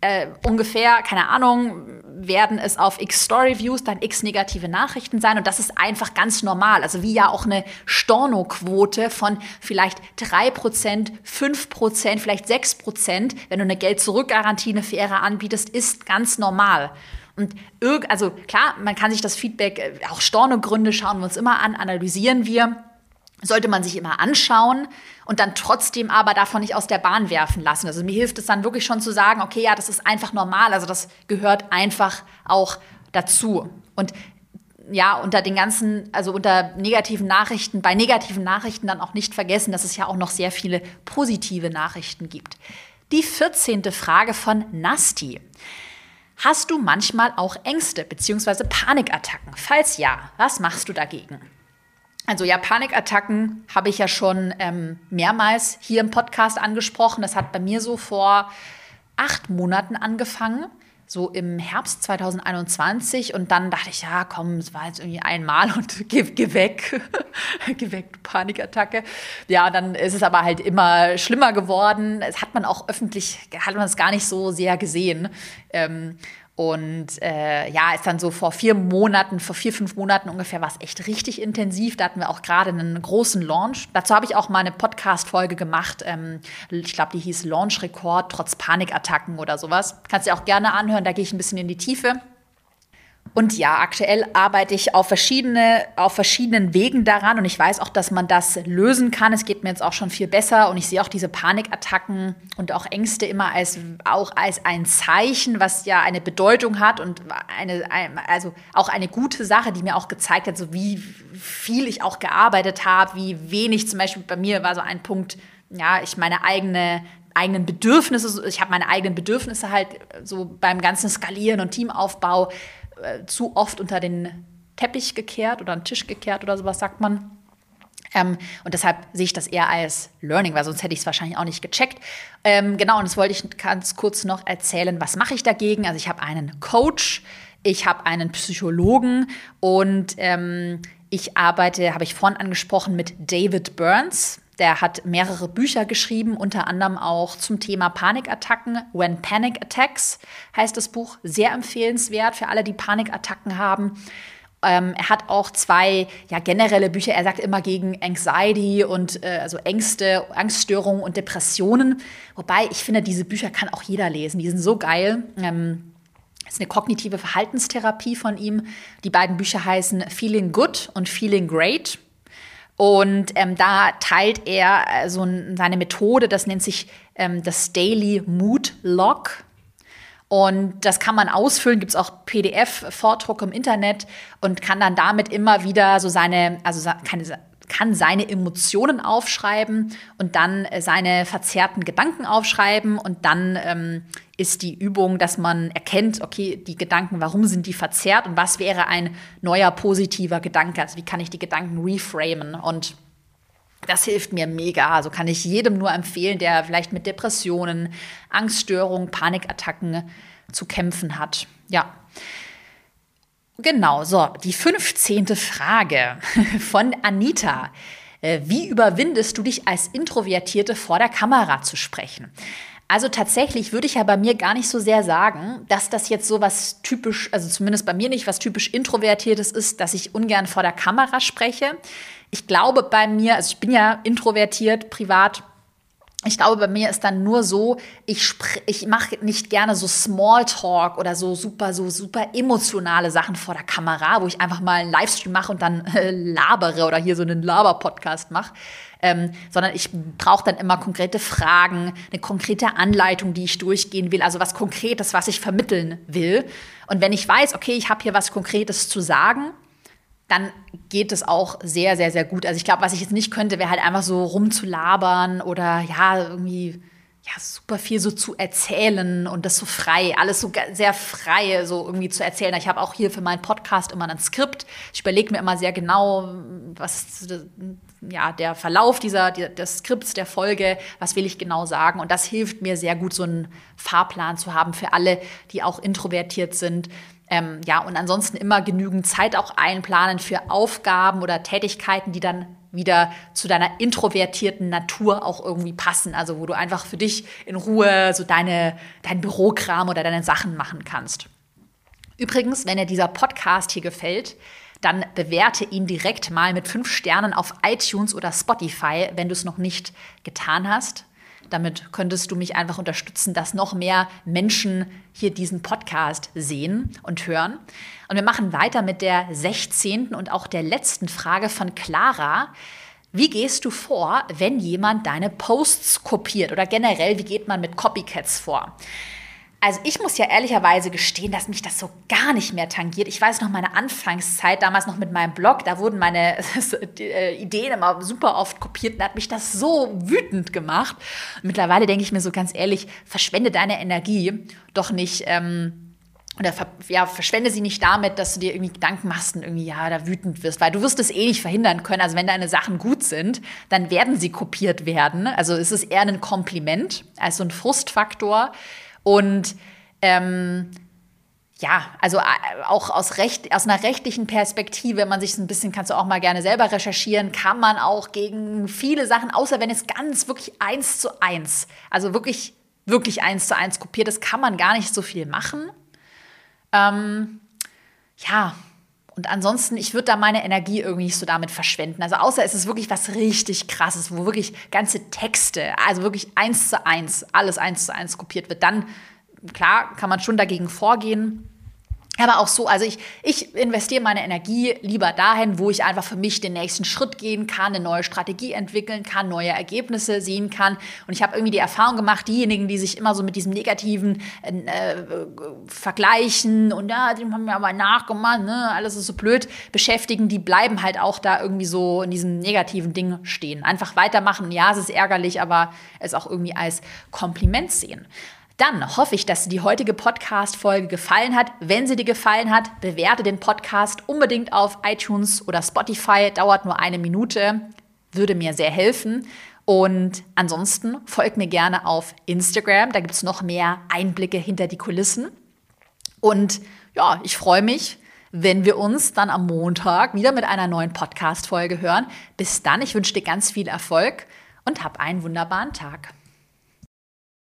äh, ungefähr, keine Ahnung, werden es auf x Story-Views dann x negative Nachrichten sein. Und das ist einfach ganz normal. Also wie ja auch eine Storno-Quote von vielleicht 3%, 5%, vielleicht 6%, wenn du eine Geld-Zurück-Garantie, eine faire anbietest, ist ganz normal. Und also klar, man kann sich das Feedback, äh, auch Stornogründe schauen wir uns immer an, analysieren wir sollte man sich immer anschauen und dann trotzdem aber davon nicht aus der Bahn werfen lassen. Also mir hilft es dann wirklich schon zu sagen, okay, ja, das ist einfach normal, also das gehört einfach auch dazu. Und ja, unter den ganzen, also unter negativen Nachrichten, bei negativen Nachrichten dann auch nicht vergessen, dass es ja auch noch sehr viele positive Nachrichten gibt. Die 14. Frage von Nasti. Hast du manchmal auch Ängste bzw. Panikattacken? Falls ja, was machst du dagegen? Also ja, Panikattacken habe ich ja schon ähm, mehrmals hier im Podcast angesprochen. Das hat bei mir so vor acht Monaten angefangen, so im Herbst 2021. Und dann dachte ich, ja, komm, es war jetzt irgendwie einmal und geh, geh weg. geh weg, du Panikattacke. Ja, dann ist es aber halt immer schlimmer geworden. Es hat man auch öffentlich, hat man es gar nicht so sehr gesehen. Ähm, und äh, ja, ist dann so vor vier Monaten, vor vier, fünf Monaten ungefähr, war es echt richtig intensiv. Da hatten wir auch gerade einen großen Launch. Dazu habe ich auch mal eine Podcast-Folge gemacht. Ähm, ich glaube, die hieß Launch-Rekord trotz Panikattacken oder sowas. Kannst du auch gerne anhören, da gehe ich ein bisschen in die Tiefe. Und ja, aktuell arbeite ich auf, verschiedene, auf verschiedenen Wegen daran und ich weiß auch, dass man das lösen kann. Es geht mir jetzt auch schon viel besser und ich sehe auch diese Panikattacken und auch Ängste immer als, auch als ein Zeichen, was ja eine Bedeutung hat und eine, also auch eine gute Sache, die mir auch gezeigt hat, so wie viel ich auch gearbeitet habe, wie wenig zum Beispiel bei mir war so ein Punkt, ja, ich meine eigene eigenen Bedürfnisse, ich habe meine eigenen Bedürfnisse halt so beim ganzen Skalieren und Teamaufbau äh, zu oft unter den Teppich gekehrt oder einen Tisch gekehrt oder sowas, sagt man. Ähm, und deshalb sehe ich das eher als Learning, weil sonst hätte ich es wahrscheinlich auch nicht gecheckt. Ähm, genau, und das wollte ich ganz kurz noch erzählen. Was mache ich dagegen? Also ich habe einen Coach, ich habe einen Psychologen und ähm, ich arbeite, habe ich vorhin angesprochen, mit David Burns. Der hat mehrere Bücher geschrieben, unter anderem auch zum Thema Panikattacken. When Panic Attacks heißt das Buch. Sehr empfehlenswert für alle, die Panikattacken haben. Ähm, er hat auch zwei ja, generelle Bücher. Er sagt immer gegen Anxiety und äh, also Ängste, Angststörungen und Depressionen. Wobei ich finde, diese Bücher kann auch jeder lesen. Die sind so geil. Ähm, ist eine kognitive Verhaltenstherapie von ihm. Die beiden Bücher heißen Feeling Good und Feeling Great. Und ähm, da teilt er äh, so seine Methode, das nennt sich ähm, das Daily Mood Log. Und das kann man ausfüllen, gibt es auch PDF-Vordruck im Internet und kann dann damit immer wieder so seine, also keine, kann seine Emotionen aufschreiben und dann äh, seine verzerrten Gedanken aufschreiben und dann ähm, ist die Übung, dass man erkennt, okay, die Gedanken, warum sind die verzerrt und was wäre ein neuer positiver Gedanke? Also wie kann ich die Gedanken reframen und das hilft mir mega. Also kann ich jedem nur empfehlen, der vielleicht mit Depressionen, Angststörungen, Panikattacken zu kämpfen hat. Ja. Genau, so, die 15. Frage von Anita. Äh, wie überwindest du dich als Introvertierte vor der Kamera zu sprechen? Also tatsächlich würde ich ja bei mir gar nicht so sehr sagen, dass das jetzt so was typisch, also zumindest bei mir nicht was typisch Introvertiertes ist, dass ich ungern vor der Kamera spreche. Ich glaube bei mir, also ich bin ja introvertiert privat, ich glaube, bei mir ist dann nur so, ich, ich mache nicht gerne so Smalltalk oder so super, so super emotionale Sachen vor der Kamera, wo ich einfach mal einen Livestream mache und dann äh, labere oder hier so einen Laber-Podcast mache. Ähm, sondern ich brauche dann immer konkrete Fragen, eine konkrete Anleitung, die ich durchgehen will, also was Konkretes, was ich vermitteln will. Und wenn ich weiß, okay, ich habe hier was Konkretes zu sagen, dann geht es auch sehr, sehr, sehr gut. Also ich glaube, was ich jetzt nicht könnte, wäre halt einfach so rumzulabern oder ja, irgendwie ja, super viel so zu erzählen und das so frei, alles so sehr frei so irgendwie zu erzählen. Ich habe auch hier für meinen Podcast immer ein Skript. Ich überlege mir immer sehr genau, was ja, der Verlauf dieser, des Skripts, der Folge, was will ich genau sagen. Und das hilft mir sehr gut, so einen Fahrplan zu haben für alle, die auch introvertiert sind ähm, ja, und ansonsten immer genügend Zeit auch einplanen für Aufgaben oder Tätigkeiten, die dann wieder zu deiner introvertierten Natur auch irgendwie passen. Also wo du einfach für dich in Ruhe so deine, dein Bürokram oder deine Sachen machen kannst. Übrigens, wenn dir dieser Podcast hier gefällt, dann bewerte ihn direkt mal mit fünf Sternen auf iTunes oder Spotify, wenn du es noch nicht getan hast. Damit könntest du mich einfach unterstützen, dass noch mehr Menschen hier diesen Podcast sehen und hören. Und wir machen weiter mit der 16. und auch der letzten Frage von Clara. Wie gehst du vor, wenn jemand deine Posts kopiert? Oder generell, wie geht man mit Copycats vor? Also ich muss ja ehrlicherweise gestehen, dass mich das so gar nicht mehr tangiert. Ich weiß noch meine Anfangszeit, damals noch mit meinem Blog, da wurden meine äh, Ideen immer super oft kopiert und hat mich das so wütend gemacht. mittlerweile denke ich mir so ganz ehrlich, verschwende deine Energie doch nicht. Ähm, oder ja, verschwende sie nicht damit, dass du dir irgendwie Gedanken machst und irgendwie, ja, da wütend wirst, weil du wirst es eh nicht verhindern können. Also wenn deine Sachen gut sind, dann werden sie kopiert werden. Also es ist eher ein Kompliment als so ein Frustfaktor. Und ähm, ja, also äh, auch aus, Recht, aus einer rechtlichen Perspektive, wenn man sich ein bisschen, kannst du auch mal gerne selber recherchieren, kann man auch gegen viele Sachen, außer wenn es ganz wirklich eins zu eins, also wirklich, wirklich eins zu eins kopiert ist, kann man gar nicht so viel machen. Ähm, ja, und ansonsten, ich würde da meine Energie irgendwie nicht so damit verschwenden. Also außer es ist wirklich was richtig krasses, wo wirklich ganze Texte, also wirklich eins zu eins, alles eins zu eins kopiert wird, dann klar kann man schon dagegen vorgehen. Aber auch so, also ich, ich investiere meine Energie lieber dahin, wo ich einfach für mich den nächsten Schritt gehen kann, eine neue Strategie entwickeln kann, neue Ergebnisse sehen kann. Und ich habe irgendwie die Erfahrung gemacht, diejenigen, die sich immer so mit diesem negativen äh, Vergleichen und ja, die haben mir aber nachgemacht, ne, alles ist so blöd, beschäftigen, die bleiben halt auch da irgendwie so in diesem negativen Ding stehen. Einfach weitermachen. Ja, es ist ärgerlich, aber es auch irgendwie als Kompliment sehen. Dann hoffe ich, dass dir die heutige Podcast-Folge gefallen hat. Wenn sie dir gefallen hat, bewerte den Podcast unbedingt auf iTunes oder Spotify. Dauert nur eine Minute, würde mir sehr helfen. Und ansonsten folgt mir gerne auf Instagram. Da gibt es noch mehr Einblicke hinter die Kulissen. Und ja, ich freue mich, wenn wir uns dann am Montag wieder mit einer neuen Podcast-Folge hören. Bis dann, ich wünsche dir ganz viel Erfolg und hab einen wunderbaren Tag.